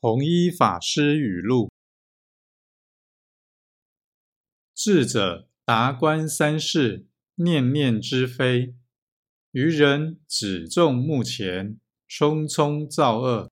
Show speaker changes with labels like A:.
A: 弘一法师语录智者达观三世念念之非愚人只重目前，匆匆造恶。